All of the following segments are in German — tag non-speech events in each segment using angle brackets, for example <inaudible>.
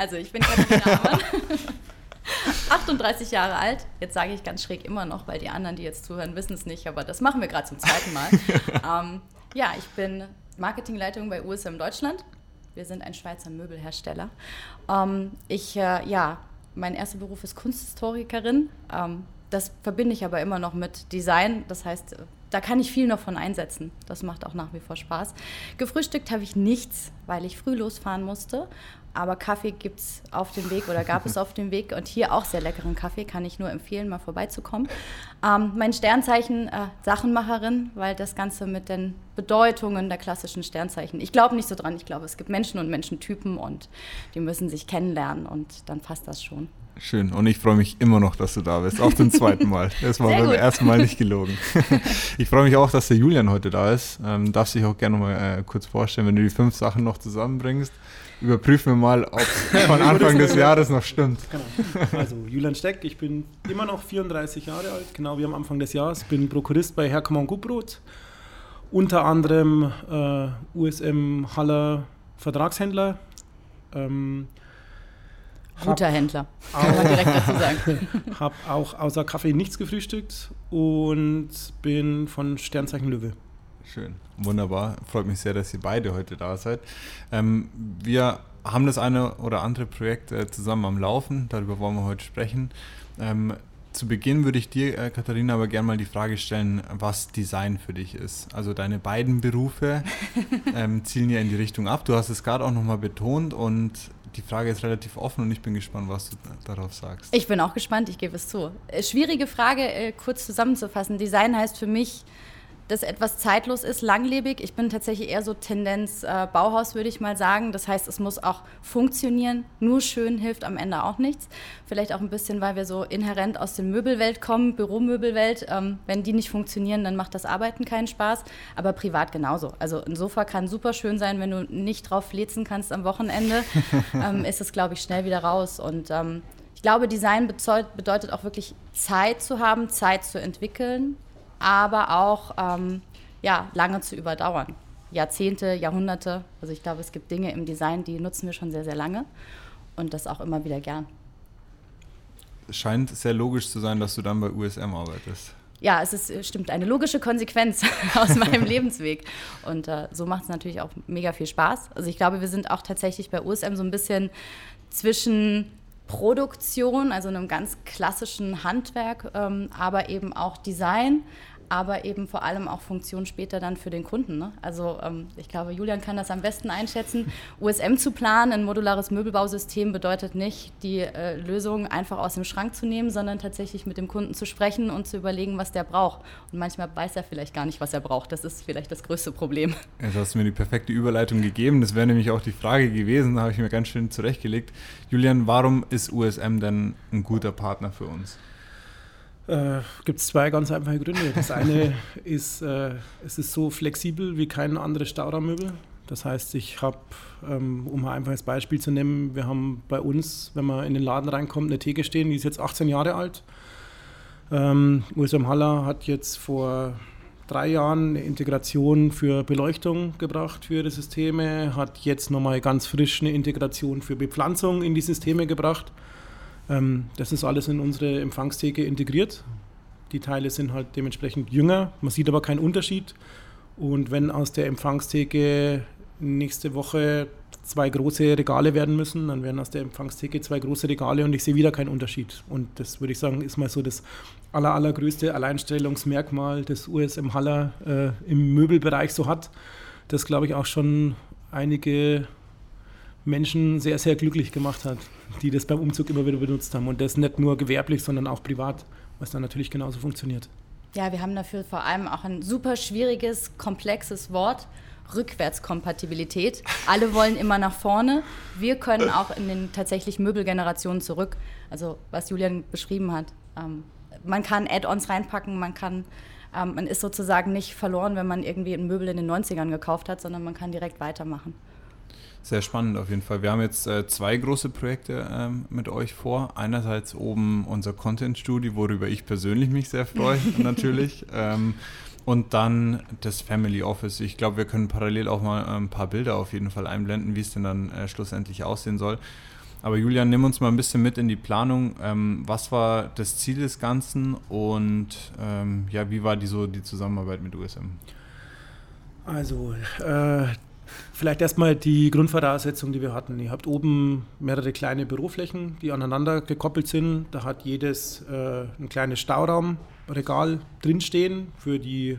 Also ich bin Katharina Amann, 38 <laughs> Jahre alt. Jetzt sage ich ganz schräg immer noch, weil die anderen, die jetzt zuhören, wissen es nicht, aber das machen wir gerade zum zweiten Mal. <laughs> ähm, ja, ich bin Marketingleitung bei USM Deutschland. Wir sind ein Schweizer Möbelhersteller. Ähm, ich, äh, ja, mein erster Beruf ist Kunsthistorikerin. Ähm, das verbinde ich aber immer noch mit Design. Das heißt, da kann ich viel noch von einsetzen. Das macht auch nach wie vor Spaß. Gefrühstückt habe ich nichts, weil ich früh losfahren musste. Aber Kaffee gibt es auf dem Weg oder gab es auf dem Weg und hier auch sehr leckeren Kaffee, kann ich nur empfehlen, mal vorbeizukommen. Ähm, mein Sternzeichen, äh, Sachenmacherin, weil das Ganze mit den Bedeutungen der klassischen Sternzeichen, ich glaube nicht so dran, ich glaube, es gibt Menschen und Menschentypen und die müssen sich kennenlernen und dann passt das schon. Schön. Und ich freue mich immer noch, dass du da bist. Auch zum <laughs> zweiten Mal. Das war Sehr beim gut. ersten Mal nicht gelogen. <laughs> Ich freue mich auch, dass der Julian heute da ist. Ähm, darfst dich auch gerne mal äh, kurz vorstellen, wenn du die fünf Sachen noch zusammenbringst. Überprüfen wir mal, ob <laughs> es von Anfang des Jahres noch stimmt. Genau. Also Julian Steck, ich bin immer noch 34 Jahre alt, genau wie am Anfang des Jahres. Bin Prokurist bei Herkommen Gutbrot. Unter anderem äh, USM Haller Vertragshändler. Ähm, Guter Händler, kann man direkt dazu sagen. <laughs> Habe auch außer Kaffee nichts gefrühstückt und bin von Sternzeichen Löwe. Schön, wunderbar. Freut mich sehr, dass ihr beide heute da seid. Ähm, wir haben das eine oder andere Projekt äh, zusammen am Laufen, darüber wollen wir heute sprechen. Ähm, zu Beginn würde ich dir, äh, Katharina, aber gerne mal die Frage stellen, was Design für dich ist. Also deine beiden Berufe <laughs> ähm, zielen ja in die Richtung ab. Du hast es gerade auch nochmal betont und die Frage ist relativ offen und ich bin gespannt, was du darauf sagst. Ich bin auch gespannt, ich gebe es zu. Äh, schwierige Frage, äh, kurz zusammenzufassen. Design heißt für mich, dass etwas zeitlos ist, langlebig. Ich bin tatsächlich eher so Tendenz äh, Bauhaus, würde ich mal sagen. Das heißt, es muss auch funktionieren. Nur schön hilft am Ende auch nichts. Vielleicht auch ein bisschen, weil wir so inhärent aus der Möbelwelt kommen, Büromöbelwelt. Ähm, wenn die nicht funktionieren, dann macht das Arbeiten keinen Spaß. Aber privat genauso. Also ein Sofa kann super schön sein, wenn du nicht drauf flezen kannst am Wochenende, <laughs> ähm, ist es, glaube ich, schnell wieder raus. Und ähm, ich glaube, Design bedeutet auch wirklich Zeit zu haben, Zeit zu entwickeln aber auch ähm, ja, lange zu überdauern. Jahrzehnte, Jahrhunderte. Also ich glaube, es gibt Dinge im Design, die nutzen wir schon sehr, sehr lange und das auch immer wieder gern. Es scheint sehr logisch zu sein, dass du dann bei USM arbeitest. Ja, es ist, stimmt, eine logische Konsequenz <laughs> aus meinem <laughs> Lebensweg. Und äh, so macht es natürlich auch mega viel Spaß. Also ich glaube, wir sind auch tatsächlich bei USM so ein bisschen zwischen Produktion, also einem ganz klassischen Handwerk, ähm, aber eben auch Design aber eben vor allem auch Funktion später dann für den Kunden. Ne? Also ähm, ich glaube, Julian kann das am besten einschätzen. USM zu planen, ein modulares Möbelbausystem bedeutet nicht, die äh, Lösung einfach aus dem Schrank zu nehmen, sondern tatsächlich mit dem Kunden zu sprechen und zu überlegen, was der braucht. Und manchmal weiß er vielleicht gar nicht, was er braucht. Das ist vielleicht das größte Problem. Jetzt hast du mir die perfekte Überleitung gegeben. Das wäre nämlich auch die Frage gewesen, da habe ich mir ganz schön zurechtgelegt. Julian, warum ist USM denn ein guter Partner für uns? Äh, gibt es zwei ganz einfache Gründe. Das eine <laughs> ist, äh, es ist so flexibel wie kein anderes Stauraummöbel. Das heißt, ich habe, ähm, um ein einfaches Beispiel zu nehmen, wir haben bei uns, wenn man in den Laden reinkommt, eine Theke stehen, die ist jetzt 18 Jahre alt. Ähm, USM Haller hat jetzt vor drei Jahren eine Integration für Beleuchtung gebracht für die Systeme, hat jetzt nochmal ganz frisch eine Integration für Bepflanzung in die Systeme gebracht. Ähm, das ist alles in unsere Empfangstheke integriert. Die Teile sind halt dementsprechend jünger, man sieht aber keinen Unterschied. Und wenn aus der Empfangstheke nächste Woche zwei große Regale werden müssen, dann werden aus der Empfangstheke zwei große Regale und ich sehe wieder keinen Unterschied. Und das würde ich sagen, ist mal so das aller, allergrößte Alleinstellungsmerkmal, das USM Haller äh, im Möbelbereich so hat, das glaube ich auch schon einige Menschen sehr, sehr glücklich gemacht hat, die das beim Umzug immer wieder benutzt haben. Und das nicht nur gewerblich, sondern auch privat, was dann natürlich genauso funktioniert. Ja, wir haben dafür vor allem auch ein super schwieriges, komplexes Wort. Rückwärtskompatibilität. Alle wollen immer nach vorne. Wir können auch in den tatsächlich Möbelgenerationen zurück. Also was Julian beschrieben hat. Ähm, man kann Add-ons reinpacken, man kann, ähm, man ist sozusagen nicht verloren, wenn man irgendwie ein Möbel in den 90ern gekauft hat, sondern man kann direkt weitermachen. Sehr spannend auf jeden Fall. Wir haben jetzt äh, zwei große Projekte ähm, mit euch vor. Einerseits oben unser Content Studio, worüber ich persönlich mich sehr freue, <laughs> natürlich. Ähm, und dann das Family Office. Ich glaube, wir können parallel auch mal ein paar Bilder auf jeden Fall einblenden, wie es denn dann äh, schlussendlich aussehen soll. Aber Julian, nimm uns mal ein bisschen mit in die Planung. Ähm, was war das Ziel des Ganzen und ähm, ja, wie war die, so die Zusammenarbeit mit USM? Also, äh, vielleicht erstmal die Grundvoraussetzung, die wir hatten. Ihr habt oben mehrere kleine Büroflächen, die aneinander gekoppelt sind. Da hat jedes äh, ein kleines Stauraumregal drinstehen für die,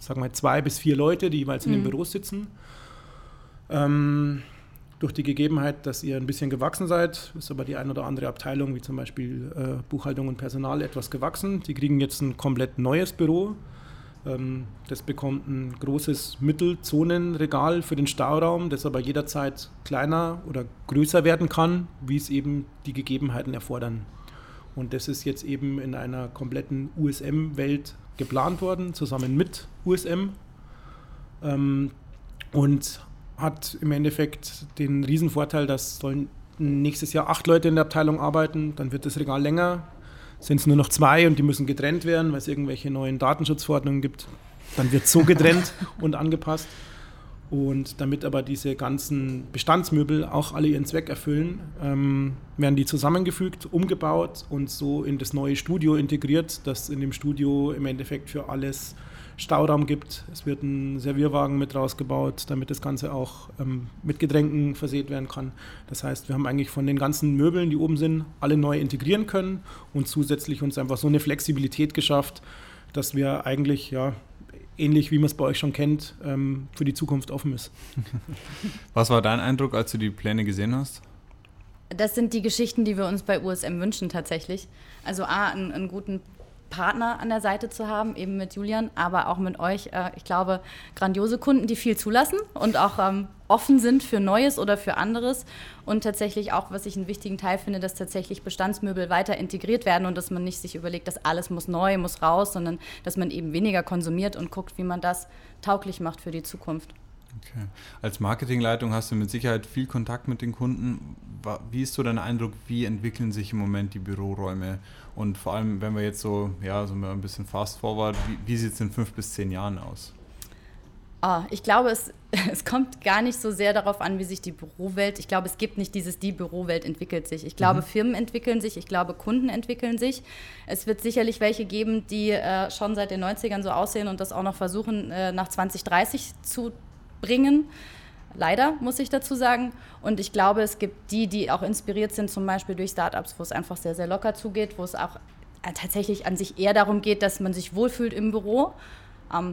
sagen wir, zwei bis vier Leute, die jeweils mhm. in den mhm. Büros sitzen. Ähm, durch die Gegebenheit, dass ihr ein bisschen gewachsen seid, ist aber die ein oder andere Abteilung, wie zum Beispiel äh, Buchhaltung und Personal, etwas gewachsen. Die kriegen jetzt ein komplett neues Büro. Ähm, das bekommt ein großes Mittelzonenregal für den Stauraum, das aber jederzeit kleiner oder größer werden kann, wie es eben die Gegebenheiten erfordern. Und das ist jetzt eben in einer kompletten USM-Welt geplant worden, zusammen mit USM. Ähm, und hat im Endeffekt den Riesenvorteil, dass sollen nächstes Jahr acht Leute in der Abteilung arbeiten, dann wird das Regal länger, sind es nur noch zwei und die müssen getrennt werden, weil es irgendwelche neuen Datenschutzverordnungen gibt. Dann wird so getrennt <laughs> und angepasst. Und damit aber diese ganzen Bestandsmöbel auch alle ihren Zweck erfüllen, ähm, werden die zusammengefügt, umgebaut und so in das neue Studio integriert, dass in dem Studio im Endeffekt für alles Stauraum gibt. Es wird ein Servierwagen mit rausgebaut, damit das Ganze auch ähm, mit Getränken versehen werden kann. Das heißt, wir haben eigentlich von den ganzen Möbeln, die oben sind, alle neu integrieren können und zusätzlich uns einfach so eine Flexibilität geschafft, dass wir eigentlich ja ähnlich wie man es bei euch schon kennt, ähm, für die Zukunft offen ist. <laughs> Was war dein Eindruck, als du die Pläne gesehen hast? Das sind die Geschichten, die wir uns bei USM wünschen tatsächlich. Also A, einen, einen guten Partner an der Seite zu haben, eben mit Julian, aber auch mit euch. Äh, ich glaube, grandiose Kunden, die viel zulassen und auch ähm, offen sind für Neues oder für anderes. Und tatsächlich auch, was ich einen wichtigen Teil finde, dass tatsächlich Bestandsmöbel weiter integriert werden und dass man nicht sich überlegt, dass alles muss neu, muss raus, sondern dass man eben weniger konsumiert und guckt, wie man das tauglich macht für die Zukunft. Okay. Als Marketingleitung hast du mit Sicherheit viel Kontakt mit den Kunden. Wie ist so dein Eindruck, wie entwickeln sich im Moment die Büroräume? Und vor allem, wenn wir jetzt so, ja, so ein bisschen fast forward, wie, wie sieht es in fünf bis zehn Jahren aus? Oh, ich glaube, es, <laughs> es kommt gar nicht so sehr darauf an, wie sich die Bürowelt, ich glaube, es gibt nicht dieses, die Bürowelt entwickelt sich. Ich glaube, mhm. Firmen entwickeln sich, ich glaube, Kunden entwickeln sich. Es wird sicherlich welche geben, die äh, schon seit den 90ern so aussehen und das auch noch versuchen, äh, nach 2030 zu bringen. Leider, muss ich dazu sagen. Und ich glaube, es gibt die, die auch inspiriert sind, zum Beispiel durch Startups, wo es einfach sehr, sehr locker zugeht, wo es auch äh, tatsächlich an sich eher darum geht, dass man sich wohlfühlt im Büro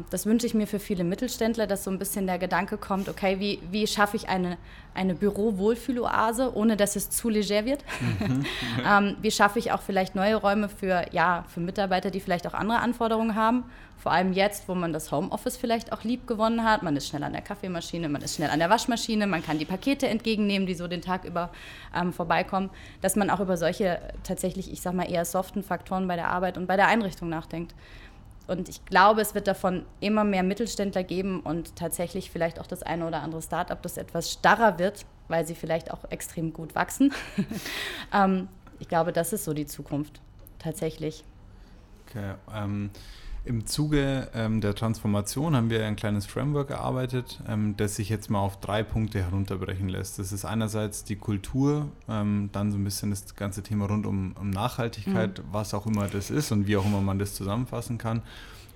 das wünsche ich mir für viele Mittelständler, dass so ein bisschen der Gedanke kommt, okay, wie, wie schaffe ich eine, eine Büro-Wohlfühloase, ohne dass es zu leger wird? <laughs> Mhm. ähm, wie schaffe ich auch vielleicht neue Räume für, ja, für Mitarbeiter, die vielleicht auch andere Anforderungen haben? Vor allem jetzt, wo man das Homeoffice vielleicht auch lieb gewonnen hat. Man ist schnell an der Kaffeemaschine, man ist schnell an der Waschmaschine, man kann die Pakete entgegennehmen, die so den Tag über ähm, vorbeikommen. Dass man auch über solche tatsächlich, ich sag mal, eher soften Faktoren bei der Arbeit und bei der Einrichtung nachdenkt. Und ich glaube, es wird davon immer mehr Mittelständler geben und tatsächlich vielleicht auch das eine oder andere Startup, das etwas starrer wird, weil sie vielleicht auch extrem gut wachsen. <laughs> ähm, ich glaube, das ist so die Zukunft, tatsächlich. Okay. Ähm, im Zuge ähm, der Transformation haben wir ein kleines Framework erarbeitet, ähm, das sich jetzt mal auf drei Punkte herunterbrechen lässt. Das ist einerseits die Kultur, ähm, dann so ein bisschen das ganze Thema rund um, um Nachhaltigkeit, mhm. was auch immer das ist und wie auch immer man das zusammenfassen kann.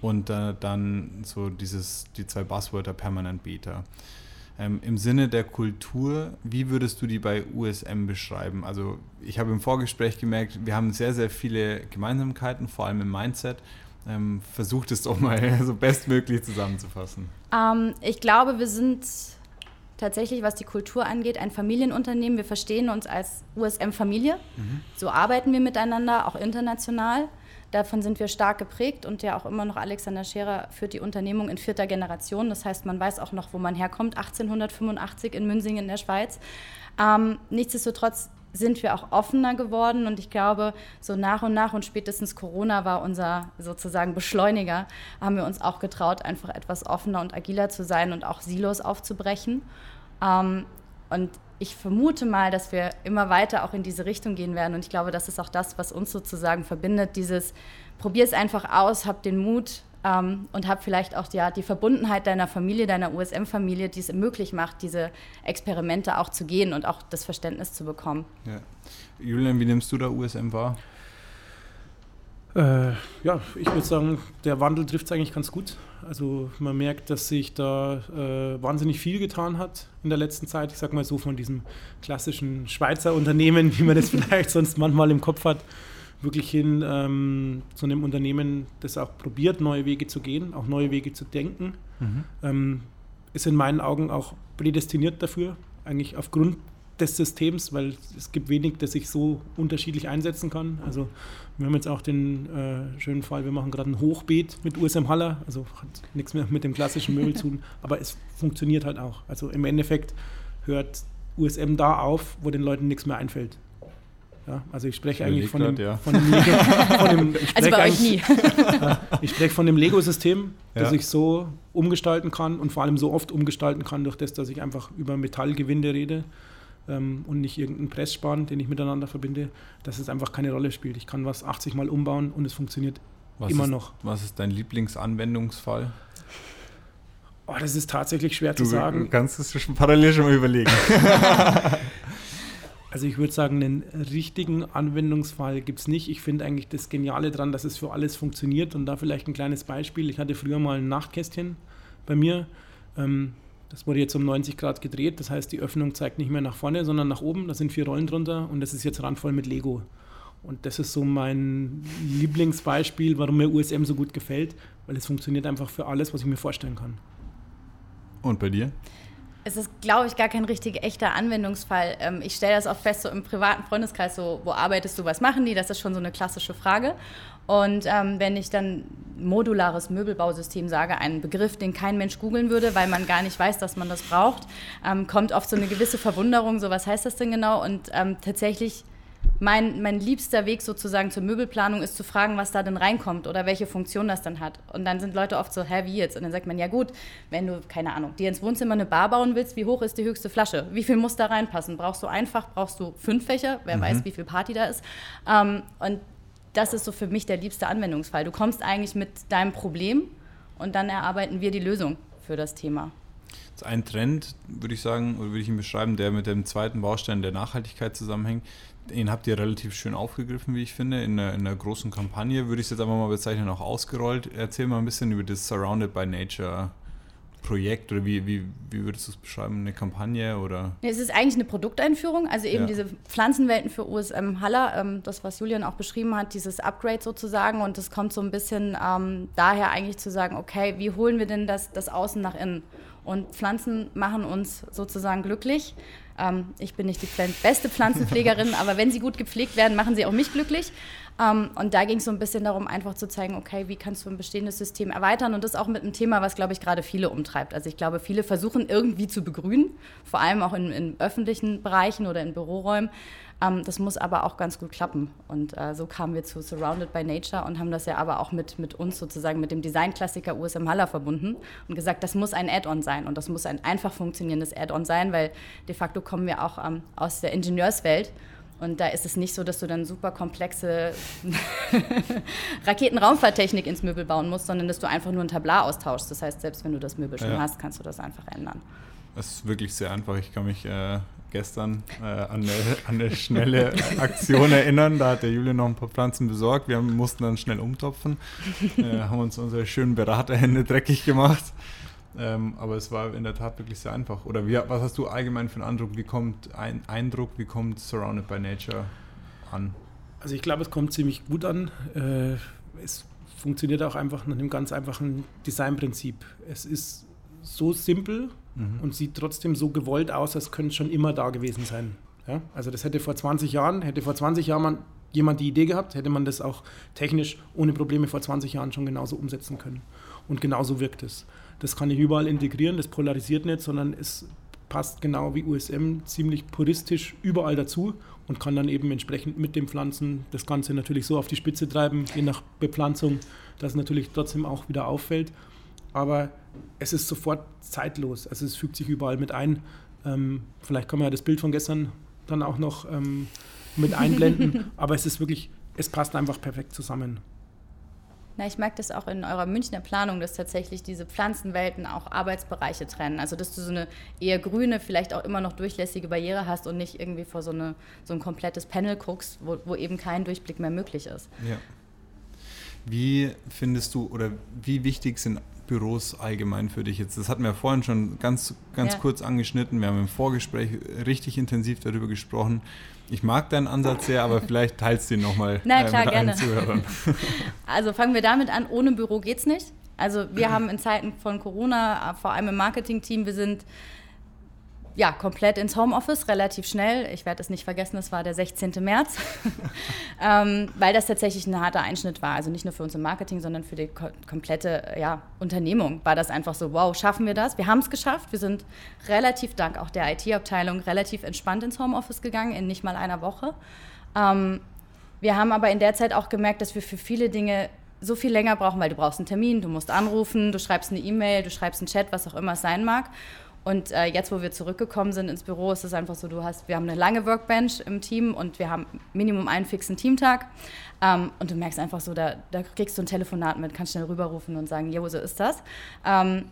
Und äh, dann so dieses, die zwei Buzzwörter Permanent Beta. Ähm, Im Sinne der Kultur, wie würdest du die bei USM beschreiben? Also ich habe im Vorgespräch gemerkt, wir haben sehr, sehr viele Gemeinsamkeiten, vor allem im Mindset. Ähm, versucht es doch mal <laughs> so bestmöglich zusammenzufassen. Ähm, ich glaube, wir sind tatsächlich, was die Kultur angeht, ein Familienunternehmen. Wir verstehen uns als USM-Familie. Mhm. So arbeiten wir miteinander, auch international. Davon sind wir stark geprägt und ja auch immer noch Alexander Scherer führt die Unternehmung in vierter Generation. Das heißt, man weiß auch noch, wo man herkommt, 1885 in Münsingen in der Schweiz. Ähm, nichtsdestotrotz sind wir auch offener geworden und ich glaube, so nach und nach und spätestens Corona war unser sozusagen Beschleuniger, haben wir uns auch getraut, einfach etwas offener und agiler zu sein und auch Silos aufzubrechen. Ähm, und ich vermute mal, dass wir immer weiter auch in diese Richtung gehen werden. Und ich glaube, das ist auch das, was uns sozusagen verbindet. Dieses, probier es einfach aus, hab den Mut, ähm, und habe vielleicht auch ja, die Verbundenheit deiner Familie, deiner USM-Familie, die es möglich macht, diese Experimente auch zu gehen und auch das Verständnis zu bekommen. Ja. Julian, wie nimmst du da USM wahr? Äh, ja, ich würde sagen, der Wandel trifft es eigentlich ganz gut. Also man merkt, dass sich da äh, wahnsinnig viel getan hat in der letzten Zeit. Ich sage mal so von diesem klassischen Schweizer Unternehmen, <laughs> wie man das vielleicht sonst manchmal im Kopf hat, wirklich hin ähm, zu einem Unternehmen, das auch probiert, neue Wege zu gehen, auch neue Wege zu denken. Mhm. Ähm, ist in meinen Augen auch prädestiniert dafür, eigentlich aufgrund des Systems, weil es gibt wenig, das ich so unterschiedlich einsetzen kann. Also wir haben jetzt auch den äh, schönen Fall, wir machen gerade ein Hochbeet mit USM Haller, also hat nichts mehr mit dem klassischen Möbel zu tun, <laughs> aber es funktioniert halt auch. Also im Endeffekt hört USM da auf, wo den Leuten nichts mehr einfällt. Ja, also ich spreche eigentlich von dem, ja. von dem, Lego, von dem <laughs> ich also bei euch nie. <laughs> ich spreche von dem Lego-System, das ja. ich so umgestalten kann und vor allem so oft umgestalten kann, durch das, dass ich einfach über Metallgewinde rede ähm, und nicht irgendeinen Pressspan, den ich miteinander verbinde, dass es einfach keine Rolle spielt. Ich kann was 80 Mal umbauen und es funktioniert was immer ist, noch. Was ist dein Lieblingsanwendungsfall? Oh, das ist tatsächlich schwer du zu sagen. Du kannst es schon parallel schon mal überlegen. <laughs> also ich würde sagen, einen richtigen Anwendungsfall gibt es nicht. Ich finde eigentlich das Geniale daran, dass es für alles funktioniert. Und da vielleicht ein kleines Beispiel. Ich hatte früher mal ein Nachtkästchen bei mir. Ähm, das wurde jetzt um 90 Grad gedreht, das heißt, die Öffnung zeigt nicht mehr nach vorne, sondern nach oben. Da sind vier Rollen drunter und das ist jetzt randvoll mit Lego. Und das ist so mein Lieblingsbeispiel, warum mir USM so gut gefällt, weil es funktioniert einfach für alles, was ich mir vorstellen kann. Und bei dir? Es ist, glaube ich, gar kein richtig echter Anwendungsfall. Ähm, ich stelle das auch fest, so im privaten Freundeskreis, so, wo arbeitest du, was machen die? Das ist schon so eine klassische Frage. Und ähm, wenn ich dann modulares Möbelbausystem sage, einen Begriff, den kein Mensch googeln würde, weil man gar nicht weiß, dass man das braucht, ähm, kommt oft so eine gewisse Verwunderung, so was heißt das denn genau? Und ähm, tatsächlich mein, mein liebster Weg sozusagen zur Möbelplanung ist zu fragen, was da denn reinkommt oder welche Funktion das dann hat. Und dann sind Leute oft so, hä, wie jetzt? Und dann sagt man, ja gut, wenn du, keine Ahnung, dir ins Wohnzimmer eine Bar bauen willst, wie hoch ist die höchste Flasche? Wie viel muss da reinpassen? Brauchst du einfach, brauchst du fünf Fächer? Wer mhm. weiß, wie viel Party da ist. Ähm, und das ist so für mich der liebste Anwendungsfall. Du kommst eigentlich mit deinem Problem und dann erarbeiten wir die Lösung für das Thema. Das ist ein Trend, würde ich sagen, oder würde ich ihn beschreiben, der mit dem zweiten Baustein der Nachhaltigkeit zusammenhängt. Den habt ihr relativ schön aufgegriffen, wie ich finde, in einer, in einer großen Kampagne. Würde ich es jetzt einfach mal bezeichnen, auch ausgerollt. Erzähl mal ein bisschen über das Surrounded by Nature Projekt oder wie, wie, wie würdest du es beschreiben? Eine Kampagne oder? Es ist eigentlich eine Produkteinführung, also eben ja. diese Pflanzenwelten für USM Haller, ähm, das, was Julian auch beschrieben hat, dieses Upgrade sozusagen und das kommt so ein bisschen ähm, daher eigentlich zu sagen, okay, wie holen wir denn das, das Außen nach innen? Und Pflanzen machen uns sozusagen glücklich. Ähm, ich bin nicht die beste Pflanzenpflegerin, <laughs> aber wenn sie gut gepflegt werden, machen sie auch mich glücklich. Ähm, und da ging es so ein bisschen darum, einfach zu zeigen, okay, wie kannst du ein bestehendes System erweitern und das auch mit einem Thema, was, glaube ich, gerade viele umtreibt. Also ich glaube, viele versuchen irgendwie zu begrünen, vor allem auch in, in öffentlichen Bereichen oder in Büroräumen. Ähm, das muss aber auch ganz gut klappen. Und äh, so kamen wir zu Surrounded by Nature und haben das ja aber auch mit, mit uns sozusagen, mit dem Designklassiker USM Haller verbunden und gesagt, das muss ein Add-on sein und das muss ein einfach funktionierendes Add-on sein, weil de facto kommen wir auch ähm, aus der Ingenieurswelt und da ist es nicht so, dass du dann super komplexe <laughs> Raketenraumfahrttechnik ins Möbel bauen musst, sondern dass du einfach nur ein Tablar austauschst. Das heißt, selbst wenn du das Möbel schon ja. hast, kannst du das einfach ändern. Das ist wirklich sehr einfach. Ich kann mich äh, gestern äh, an, eine, eine, schnelle <laughs> Aktion erinnern. Da hat der Julian noch ein paar Pflanzen besorgt. Wir mussten dann schnell umtopfen, äh, haben uns unsere schönen Beraterhände dreckig gemacht. Ähm, aber es war in der Tat wirklich sehr einfach. Oder wie, was hast du allgemein für einen Eindruck? Wie kommt ein Eindruck, wie kommt Surrounded by Nature an? Also ich glaube, es kommt ziemlich gut an. Äh, es funktioniert auch einfach nach einem ganz einfachen Designprinzip. Es ist so simpel mhm. und sieht trotzdem so gewollt aus, als könnte es schon immer da gewesen sein. Ja? Also das hätte vor 20 Jahren, hätte vor 20 Jahren jemand die Idee gehabt, hätte man das auch technisch ohne Probleme vor 20 Jahren schon genauso umsetzen können. Und genauso wirkt es. Das kann ich überall integrieren, das polarisiert nicht, sondern es passt genau wie USM ziemlich puristisch überall dazu und kann dann eben entsprechend mit den Pflanzen das Ganze natürlich so auf die Spitze treiben, je nach Bepflanzung, dass es natürlich trotzdem auch wieder auffällt. Aber es ist sofort zeitlos, also es fügt sich überall mit ein. Ähm, vielleicht kann man ja das Bild von gestern dann auch noch ähm, mit einblenden, <laughs> aber es ist wirklich, es passt einfach perfekt zusammen. Na, ich merke das auch in eurer Münchner Planung, dass tatsächlich diese Pflanzenwelten auch Arbeitsbereiche trennen. Also dass du so eine eher grüne, vielleicht auch immer noch durchlässige Barriere hast und nicht irgendwie vor so, eine, so ein komplettes Panel guckst, wo, wo eben kein Durchblick mehr möglich ist. Ja. Wie findest du oder wie wichtig sind Büros allgemein für dich jetzt? Das hatten wir vorhin schon ganz, ganz ja. kurz angeschnitten. Wir haben im Vorgespräch richtig intensiv darüber gesprochen. Ich mag deinen Ansatz sehr, aber vielleicht teilst du ihn nochmal <laughs> äh, mit gerne. Zuhörern. <laughs> Also fangen wir damit an, ohne Büro geht's nicht. Also wir haben in Zeiten von Corona, vor allem im Marketing-Team, wir sind ja, komplett ins Homeoffice, relativ schnell. Ich werde es nicht vergessen, das war der 16. März, <laughs> ähm, weil das tatsächlich ein harter Einschnitt war. Also nicht nur für uns im Marketing, sondern für die ko komplette ja, Unternehmung war das einfach so, wow, schaffen wir das? Wir haben es geschafft. Wir sind relativ, dank auch der IT-Abteilung, relativ entspannt ins Homeoffice gegangen, in nicht mal einer Woche. Ähm, wir haben aber in der Zeit auch gemerkt, dass wir für viele Dinge so viel länger brauchen, weil du brauchst einen Termin, du musst anrufen, du schreibst eine E-Mail, du schreibst einen Chat, was auch immer es sein mag. Und äh, jetzt, wo wir zurückgekommen sind ins Büro, ist es einfach so, du hast, wir haben eine lange Workbench im Team und wir haben Minimum einen fixen Teamtag. Ähm, und du merkst einfach so, da, da, kriegst du ein Telefonat mit, kannst schnell rüberrufen und sagen, jo, so ist das. Ähm,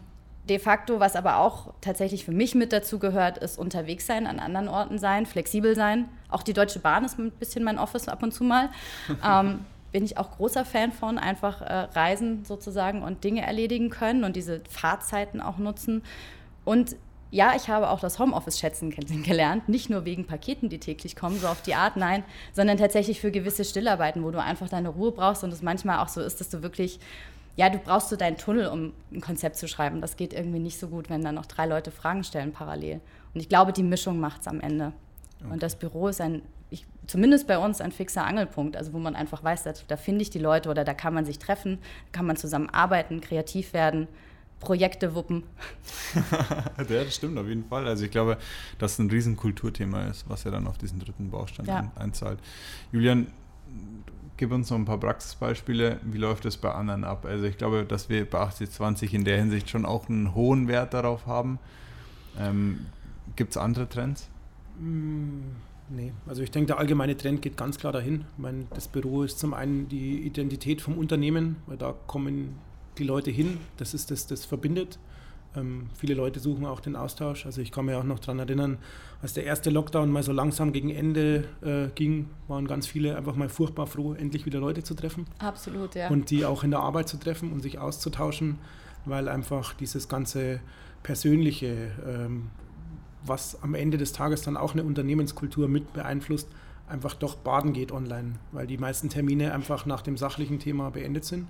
de facto, was aber auch tatsächlich für mich mit dazu gehört, ist unterwegs sein, an anderen Orten sein, flexibel sein. Auch die Deutsche Bahn ist ein bisschen mein Office ab und zu mal. <laughs> ähm, bin ich auch großer Fan von, einfach äh, reisen sozusagen und Dinge erledigen können und diese Fahrzeiten auch nutzen. Und ja, ich habe auch das Homeoffice schätzen gelernt, nicht nur wegen Paketen, die täglich kommen, so auf die Art, nein, sondern tatsächlich für gewisse Stillarbeiten, wo du einfach deine Ruhe brauchst und es manchmal auch so ist, dass du wirklich, ja, du brauchst so deinen Tunnel, um ein Konzept zu schreiben. Das geht irgendwie nicht so gut, wenn dann noch drei Leute Fragen stellen parallel. Und ich glaube, die Mischung macht es am Ende. Okay. Und das Büro ist ein, ich, zumindest bei uns, ein fixer Angelpunkt, also wo man einfach weiß, da, da finde ich die Leute oder da kann man sich treffen, kann man zusammen arbeiten, kreativ werden Projekte wuppen. <laughs> ja, das stimmt auf jeden Fall. Also ich glaube, dass es ein riesen Kulturthema ist, was ja dann auf diesen dritten Baustein ja. einzahlt. Julian, gib uns noch ein paar Praxisbeispiele. Wie läuft es bei anderen ab? Also ich glaube, dass wir bei 8020 in der Hinsicht schon auch einen hohen Wert darauf haben. Ähm, Gibt es andere Trends? Mm, nee, also ich denke, der allgemeine Trend geht ganz klar dahin. Ich meine, das Büro ist zum einen die Identität vom Unternehmen, weil da kommen die Leute hin. Das ist das, das verbindet. Ähm, viele Leute suchen auch den Austausch. Also ich kann mich auch noch daran erinnern, als der erste Lockdown mal so langsam gegen Ende äh, ging, waren ganz viele einfach mal furchtbar froh, endlich wieder Leute zu treffen. Absolut, ja. Und die auch in der Arbeit zu treffen und sich auszutauschen, weil einfach dieses ganze Persönliche, ähm, was am Ende des Tages dann auch eine Unternehmenskultur mit beeinflusst, einfach doch baden geht online, weil die meisten Termine einfach nach dem sachlichen Thema beendet sind.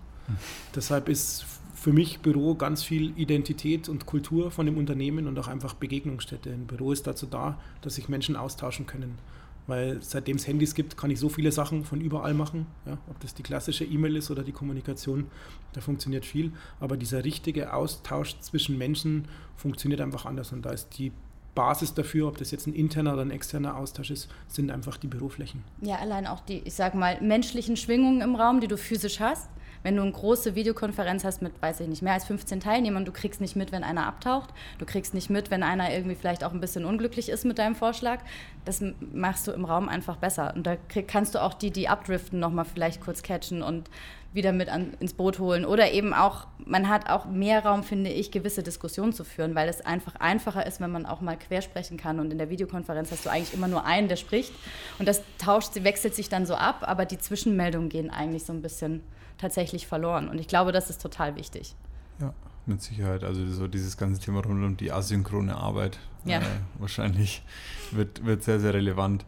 Deshalb ist für mich Büro ganz viel Identität und Kultur von dem Unternehmen und auch einfach Begegnungsstätte. Ein Büro ist dazu da, dass sich Menschen austauschen können. Weil seitdem es Handys gibt, kann ich so viele Sachen von überall machen. Ja, ob das die klassische E-Mail ist oder die Kommunikation, da funktioniert viel. Aber dieser richtige Austausch zwischen Menschen funktioniert einfach anders. Und da ist die Basis dafür, ob das jetzt ein interner oder ein externer Austausch ist, sind einfach die Büroflächen. Ja, allein auch die, ich sag mal, menschlichen Schwingungen im Raum, die du physisch hast wenn du eine große Videokonferenz hast mit, weiß ich nicht, mehr als 15 Teilnehmern, du kriegst nicht mit, wenn einer abtaucht, du kriegst nicht mit, wenn einer irgendwie vielleicht auch ein bisschen unglücklich ist mit deinem Vorschlag. Das machst du im Raum einfach besser. Und da krieg, kannst du auch die, die abdriften, nochmal vielleicht kurz catchen und wieder mit an, ins Boot holen. Oder eben auch, man hat auch mehr Raum, finde ich, gewisse Diskussionen zu führen, weil es einfach einfacher ist, wenn man auch mal quer sprechen kann. Und in der Videokonferenz hast du eigentlich immer nur einen, der spricht. Und das tauscht, wechselt sich dann so ab, aber die Zwischenmeldungen gehen eigentlich so ein bisschen tatsächlich verloren. Und ich glaube, das ist total wichtig. Ja, mit Sicherheit. Also so dieses ganze Thema rund um die asynchrone Arbeit ja. äh, wahrscheinlich wird, wird sehr, sehr relevant.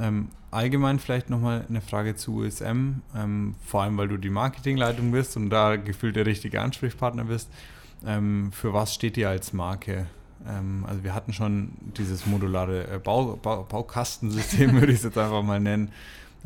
Ähm, allgemein vielleicht nochmal eine Frage zu USM, ähm, vor allem weil du die Marketingleitung bist und da gefühlt der richtige Ansprechpartner bist. Ähm, für was steht ihr als Marke? Ähm, also wir hatten schon dieses modulare äh, Bau, Bau, Baukastensystem, <laughs> würde ich es jetzt einfach mal nennen.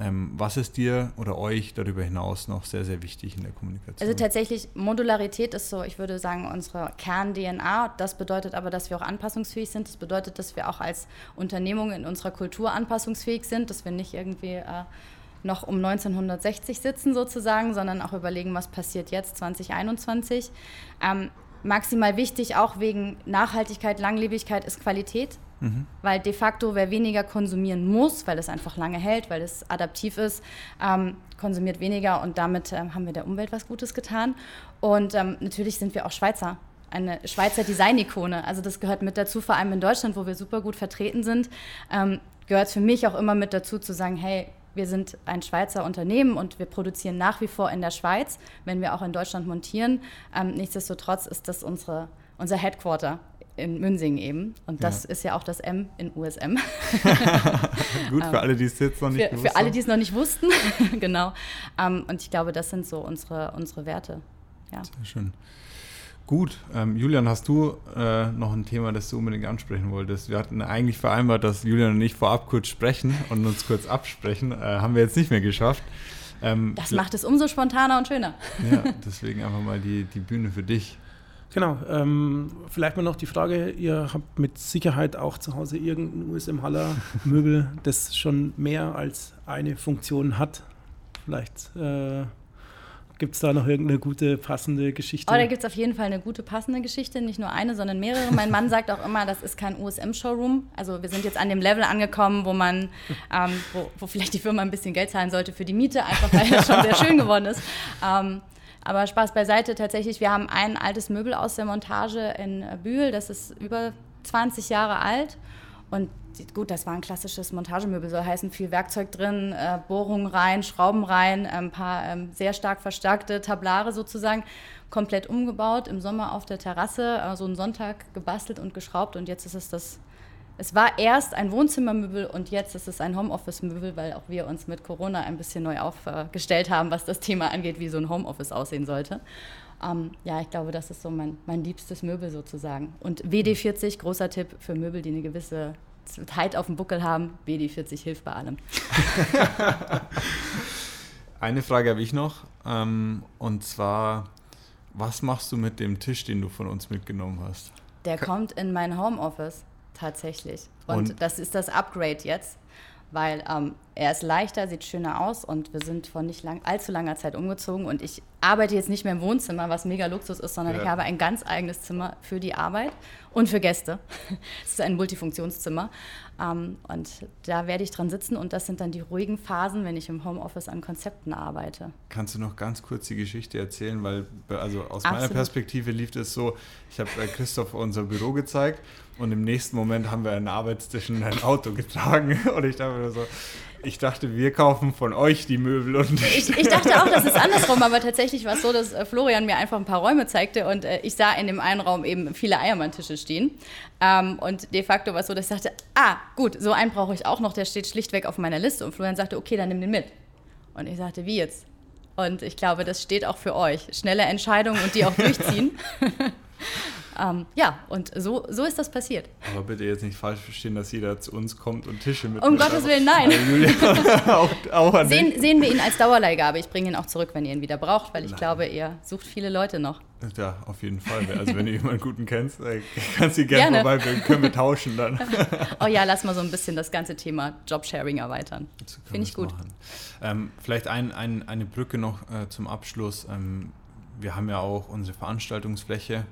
Ähm, was ist dir oder euch darüber hinaus noch sehr, sehr wichtig in der Kommunikation? Also tatsächlich, Modularität ist so, ich würde sagen, unsere Kern-DNA. Das bedeutet aber, dass wir auch anpassungsfähig sind. Das bedeutet, dass wir auch als Unternehmung in unserer Kultur anpassungsfähig sind, dass wir nicht irgendwie äh, noch um 1960 sitzen sozusagen, sondern auch überlegen, was passiert jetzt 2021. Ähm, maximal wichtig, auch wegen Nachhaltigkeit, Langlebigkeit, ist Qualität. Mhm. Weil de facto, wer weniger konsumieren muss, weil es einfach lange hält, weil es adaptiv ist, ähm, konsumiert weniger und damit ähm, haben wir der Umwelt was Gutes getan. Und ähm, natürlich sind wir auch Schweizer eine Schweizer Design-Ikone. Also das gehört mit dazu, vor allem in Deutschland, wo wir super gut vertreten sind, ähm, gehört für mich auch immer mit dazu zu sagen, hey, wir sind ein Schweizer Unternehmen und wir produzieren nach wie vor in der Schweiz, wenn wir auch in Deutschland montieren. Ähm, nichtsdestotrotz ist das unsere, unser Headquarter in Münsingen eben. Und das ja. ist ja auch das M in USM. <laughs> Gut, für alle, die es jetzt noch nicht für, für alle, die es noch nicht wussten. <laughs> genau. Um, ähm, und ich glaube, das sind so unsere, unsere Werte. Ja. Sehr schön. Gut, ähm, Julian, hast du äh, noch ein Thema, das du unbedingt ansprechen wolltest? Wir hatten eigentlich vereinbart, dass Julian und ich vorab kurz sprechen und uns kurz absprechen. Äh, haben wir jetzt nicht mehr geschafft. Ähm, das macht es umso spontaner und schöner. Ja, <laughs> deswegen einfach mal die, die Bühne für dich. Genau, ähm, vielleicht mal noch die Frage, ihr habt mit Sicherheit auch zu Hause irgendein USM-Haller-Möbel, <laughs> das schon mehr als eine Funktion hat. Vielleicht äh, Gibt es da noch irgendeine gute, passende Geschichte? Oh, da gibt es auf jeden Fall eine gute, passende Geschichte. Nicht nur eine, sondern mehrere. Mein Mann sagt auch immer, das ist kein USM-Showroom. Also wir sind jetzt an dem Level angekommen, wo man, ähm, wo, wo, vielleicht die Firma ein bisschen Geld zahlen sollte für die Miete, einfach weil das schon sehr schön geworden ist. Ähm, aber Spaß beiseite, tatsächlich, wir haben ein altes Möbel aus der Montage in Bühl, das ist über 20 Jahre alt. Und gut, das war ein klassisches Montagemöbel, soll heißen, viel Werkzeug drin, äh, Bohrungen rein, Schrauben rein, ein paar ähm, sehr stark verstärkte Tablare sozusagen, komplett umgebaut, im Sommer auf der Terrasse, äh, so einen Sonntag gebastelt und geschraubt und jetzt ist es das, es war erst ein Wohnzimmermöbel und jetzt ist es ein Homeoffice-Möbel, weil auch wir uns mit Corona ein bisschen neu aufgestellt haben, was das Thema angeht, wie so ein Homeoffice aussehen sollte. Ähm, ja, ich glaube, das ist so mein, mein liebstes Möbel sozusagen. Und WD40, großer Tipp für Möbel, die eine gewisse Zeit auf dem Buckel haben, WD40 hilft bei allem. <laughs> Eine Frage habe ich noch. Ähm, und zwar, was machst du mit dem Tisch, den du von uns mitgenommen hast? Der kommt in mein Homeoffice tatsächlich. Und, und, das ist das Upgrade jetzt, weil ähm, er ist leichter, sieht schöner aus und wir sind vor nicht lang, allzu langer Zeit umgezogen und ich arbeite jetzt nicht mehr im Wohnzimmer, was mega Luxus ist, sondern ja. ich habe ein ganz eigenes Zimmer für die Arbeit und für Gäste. <laughs> Es ist ein Multifunktionszimmer. Ähm, und da werde ich dran sitzen und das sind dann die ruhigen Phasen, wenn ich im Homeoffice an Konzepten arbeite. Kannst du noch ganz kurz die Geschichte erzählen? Weil, also aus Absolut. meiner Perspektive lief es so, ich habe äh, Christoph unser Büro gezeigt und im nächsten Moment haben wir einen Arbeitstisch in ein Auto getragen <laughs> und ich dachte mir so, ich dachte, wir kaufen von euch die Möbel und ich, ich dachte auch, das ist andersrum, aber tatsächlich war es so, dass äh, Florian mir einfach ein paar Räume zeigte und äh, ich sah in dem einen Raum eben viele Eiermanntische stehen. Ähm, und de facto war es so, dass ich dachte, ah, gut, so einen brauche ich auch noch, der steht schlichtweg auf meiner Liste. Und Florian sagte, okay, dann nimm den mit. Und ich sagte, wie jetzt? Und ich glaube, das steht auch für euch. Schnelle Entscheidungen und die auch durchziehen. <laughs> Ähm, ja, und so, so ist das passiert. Aber bitte jetzt nicht falsch verstehen, dass jeder zu uns kommt und Tische mit. Um Gottes Willen, nein. <laughs> auch, auch sehen, sehen wir ihn als Dauerleihgabe. Ich bringe ihn auch zurück, wenn ihr ihn wieder braucht, weil ich nein. glaube, ihr sucht viele Leute noch. Ja, auf jeden Fall. Also wenn du jemanden guten kennst, äh, kannst du gerne, gerne. vorbeibringen, können wir tauschen dann. <laughs> oh ja, lass mal so ein bisschen das ganze Thema Jobsharing erweitern. Finde ich gut. Ähm, vielleicht ein, ein, eine Brücke noch äh, zum Abschluss. Ähm, wir haben ja auch unsere Veranstaltungsfläche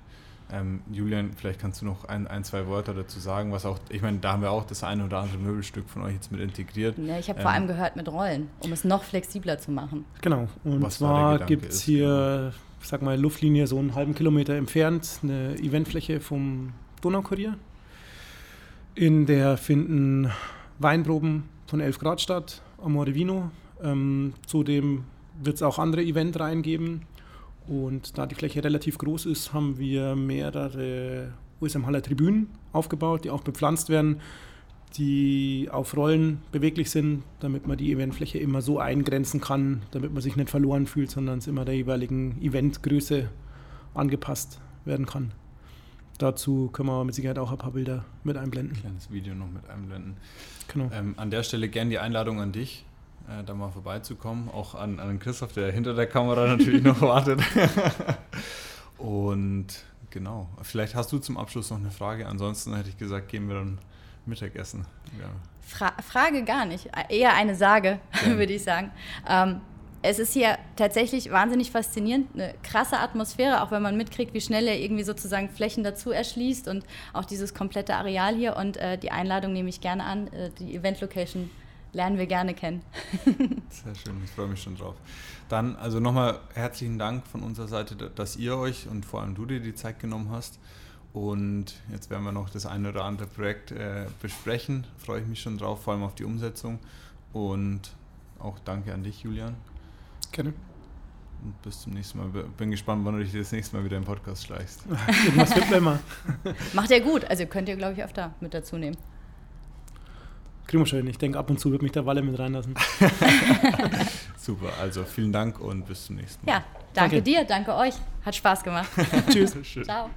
ähm, Julian, vielleicht kannst du noch ein, ein, zwei Wörter dazu sagen, was auch, ich meine, da haben wir auch das eine oder andere Möbelstück von euch jetzt mit integriert. Ja, ich habe ähm, vor allem gehört mit Rollen, um es noch flexibler zu machen. Genau, und zwar gibt es hier, ich sag mal, Luftlinie so einen halben Kilometer entfernt, eine Eventfläche vom Donaukurier. In der finden Weinproben von 11 Grad statt, Amore Vino. Ähm, zudem wird es auch andere Event reingeben. Und da die Fläche relativ groß ist, haben wir mehrere USM Haller Tribünen aufgebaut, die auch bepflanzt werden, die auf Rollen beweglich sind, damit man die Eventfläche immer so eingrenzen kann, damit man sich nicht verloren fühlt, sondern es immer der jeweiligen Eventgröße angepasst werden kann. Dazu können wir mit Sicherheit auch ein paar Bilder mit einblenden. Ein kleines Video noch mit einblenden. Genau. Ähm, an der Stelle gerne die Einladung an dich äh, da mal vorbeizukommen. Auch an, an Christoph, der hinter der Kamera natürlich noch <laughs> wartet. Und genau, vielleicht hast du zum Abschluss noch eine Frage. Ansonsten hätte ich gesagt, gehen wir dann Mittagessen. Ja. Fra Frage gar nicht, eher eine Sage, <laughs> ja. würde ich sagen. Ähm, es ist hier tatsächlich wahnsinnig faszinierend, eine krasse Atmosphäre, auch wenn man mitkriegt, wie schnell er irgendwie sozusagen Flächen dazu erschließt und auch dieses komplette Areal hier. Und äh, die Einladung nehme ich gerne an. Äh, die Event-Location lernen wir gerne kennen. <laughs> Sehr schön, ich freue mich schon drauf. Dann also nochmal herzlichen Dank von unserer Seite, dass ihr euch und vor allem du dir die Zeit genommen hast. Und jetzt werden wir noch das eine oder andere Projekt äh, besprechen. Freue ich mich schon drauf, vor allem auf die Umsetzung. Und auch danke an dich, Julian. Gerne. Und bis zum nächsten Mal. Bin gespannt, wann du dich das nächste Mal wieder im Podcast schleichst. <laughs> Was wird immer. <laughs> Macht er gut. Also könnt ihr, glaube ich, öfter mit dazu nehmen. Kriegen wir schon. Ich denke, ab und zu wird mich der Walle mit reinlassen. <laughs> Super. Also vielen Dank und bis zum nächsten Mal. Ja, danke, danke. dir, danke euch. Hat Spaß gemacht. <laughs> Tschüss. Ciao.